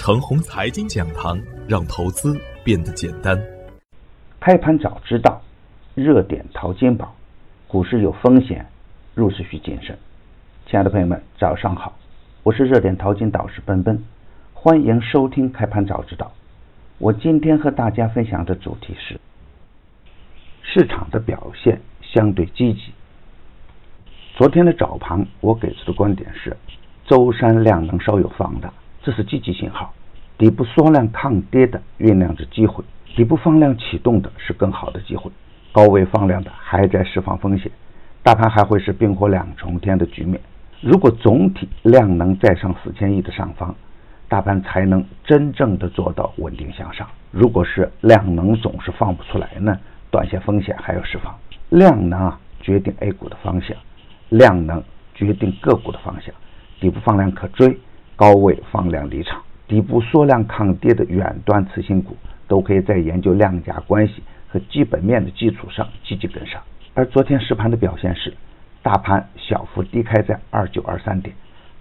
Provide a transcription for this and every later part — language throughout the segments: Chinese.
程红财经讲堂，让投资变得简单。开盘早知道，热点淘金宝，股市有风险，入市需谨慎。亲爱的朋友们，早上好，我是热点淘金导师奔奔，欢迎收听开盘早知道。我今天和大家分享的主题是市场的表现相对积极。昨天的早盘，我给出的观点是，周三量能稍有放大。这是积极信号，底部缩量抗跌的酝酿着机会，底部放量启动的是更好的机会，高位放量的还在释放风险，大盘还会是冰火两重天的局面。如果总体量能再上四千亿的上方，大盘才能真正的做到稳定向上。如果是量能总是放不出来呢，短线风险还要释放。量能啊，决定 A 股的方向，量能决定个股的方向，底部放量可追。高位放量离场，底部缩量抗跌的远端次新股，都可以在研究量价关系和基本面的基础上积极跟上。而昨天实盘的表现是，大盘小幅低开在二九二三点，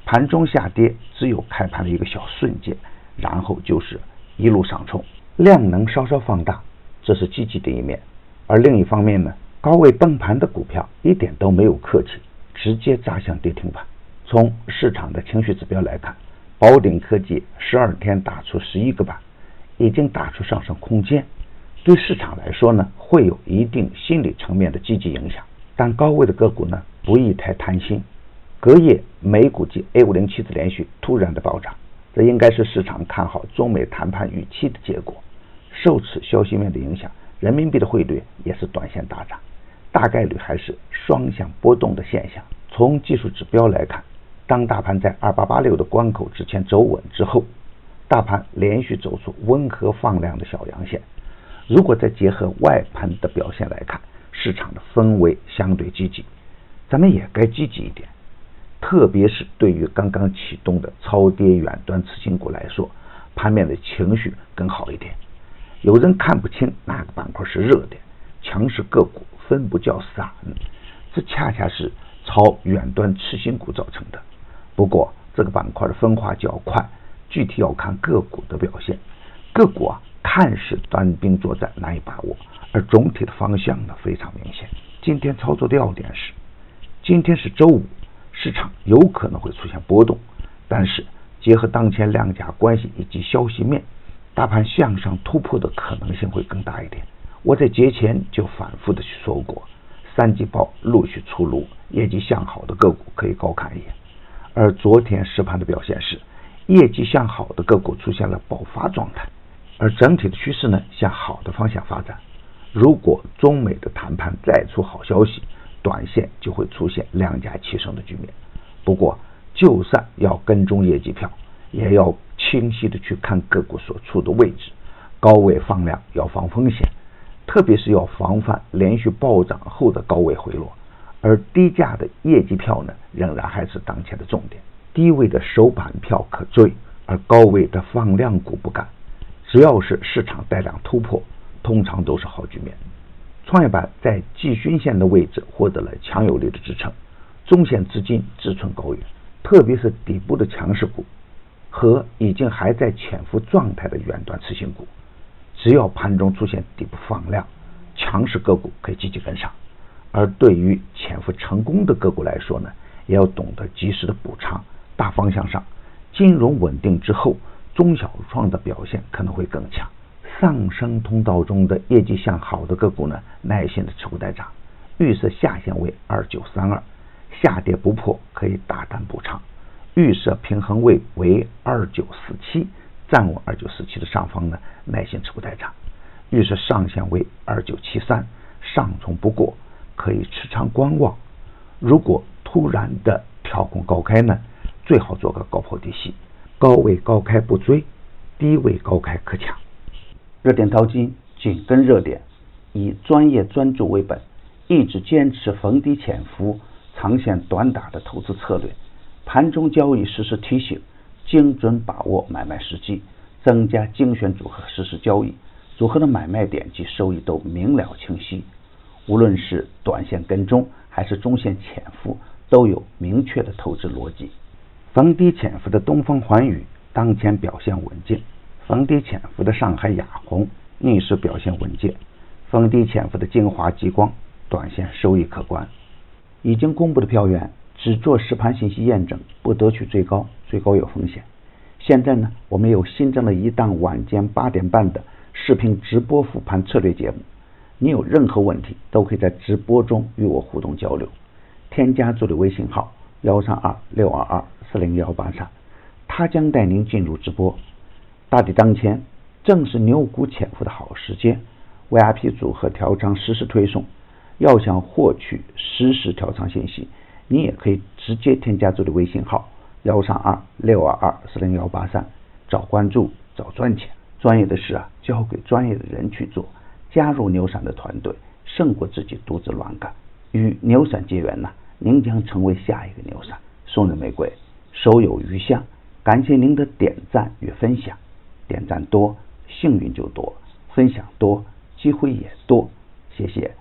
盘中下跌只有开盘的一个小瞬间，然后就是一路上冲，量能稍稍放大，这是积极的一面。而另一方面呢，高位崩盘的股票一点都没有客气，直接砸向跌停板。从市场的情绪指标来看。宝鼎科技十二天打出十一个板，已经打出上升空间，对市场来说呢，会有一定心理层面的积极影响。但高位的个股呢，不宜太贪心。隔夜美股及 A 五零期指连续突然的暴涨，这应该是市场看好中美谈判预期的结果。受此消息面的影响，人民币的汇率也是短线大涨，大概率还是双向波动的现象。从技术指标来看。当大盘在二八八六的关口之前走稳之后，大盘连续走出温和放量的小阳线。如果再结合外盘的表现来看，市场的氛围相对积极，咱们也该积极一点。特别是对于刚刚启动的超跌远端次新股来说，盘面的情绪更好一点。有人看不清哪个板块是热点，强势个股分布较散，这恰恰是超远端次新股造成的。不过，这个板块的分化较快，具体要看个股的表现。个股啊，看似单兵作战难以把握，而总体的方向呢非常明显。今天操作的要点是：今天是周五，市场有可能会出现波动，但是结合当前量价关系以及消息面，大盘向上突破的可能性会更大一点。我在节前就反复的去说过，三季报陆续出炉，业绩向好的个股可以高看一眼。而昨天实盘的表现是，业绩向好的个股出现了爆发状态，而整体的趋势呢向好的方向发展。如果中美的谈判再出好消息，短线就会出现量价齐升的局面。不过，就算要跟踪业绩票，也要清晰的去看个股所处的位置，高位放量要防风险，特别是要防范连续暴涨后的高位回落。而低价的业绩票呢，仍然还是当前的重点。低位的首板票可追，而高位的放量股不敢。只要是市场带量突破，通常都是好局面。创业板在季均线的位置获得了强有力的支撑，中线资金志存高远，特别是底部的强势股和已经还在潜伏状态的远端次新股，只要盘中出现底部放量，强势个股可以积极跟上。而对于潜伏成功的个股来说呢，也要懂得及时的补仓。大方向上，金融稳定之后，中小创的表现可能会更强。上升通道中的业绩向好的个股呢，耐心的持股待涨。预设下限为二九三二，下跌不破可以大胆补仓。预设平衡位为二九四七，站稳二九四七的上方呢，耐心持股待涨。预设上限为二九七三，上冲不过。可以持仓观望，如果突然的跳空高开呢，最好做个高抛低吸，高位高开不追，低位高开可抢。热点淘金紧跟热点，以专业专注为本，一直坚持逢低潜伏、长线短打的投资策略。盘中交易实时提醒，精准把握买卖时机，增加精选组合实时交易，组合的买卖点及收益都明了清晰。无论是短线跟踪还是中线潜伏，都有明确的投资逻辑。逢低潜伏的东方环宇当前表现稳健，逢低潜伏的上海亚虹逆势表现稳健，逢低潜伏的金华激光短线收益可观。已经公布的票源只做实盘信息验证，不得取最高，最高有风险。现在呢，我们有新增了一档晚间八点半的视频直播复盘策略节目，你有任何问题都可以在直播中与我互动交流。添加助理微信号幺三二六二二四零幺八三，他将带您进入直播。大底当前正是牛股潜伏的好时间，VIP 组合调仓实时推送。要想获取实时调仓信息，你也可以直接添加助理微信号幺三二六二二四零幺八三，找关注，找赚钱。专业的事啊，交给专业的人去做。加入牛散的团队胜过自己独自乱干。与牛散结缘呢您将成为下一个牛散送人玫瑰手有余香感谢您的点赞与分享点赞多幸运就多分享多机会也多。谢谢。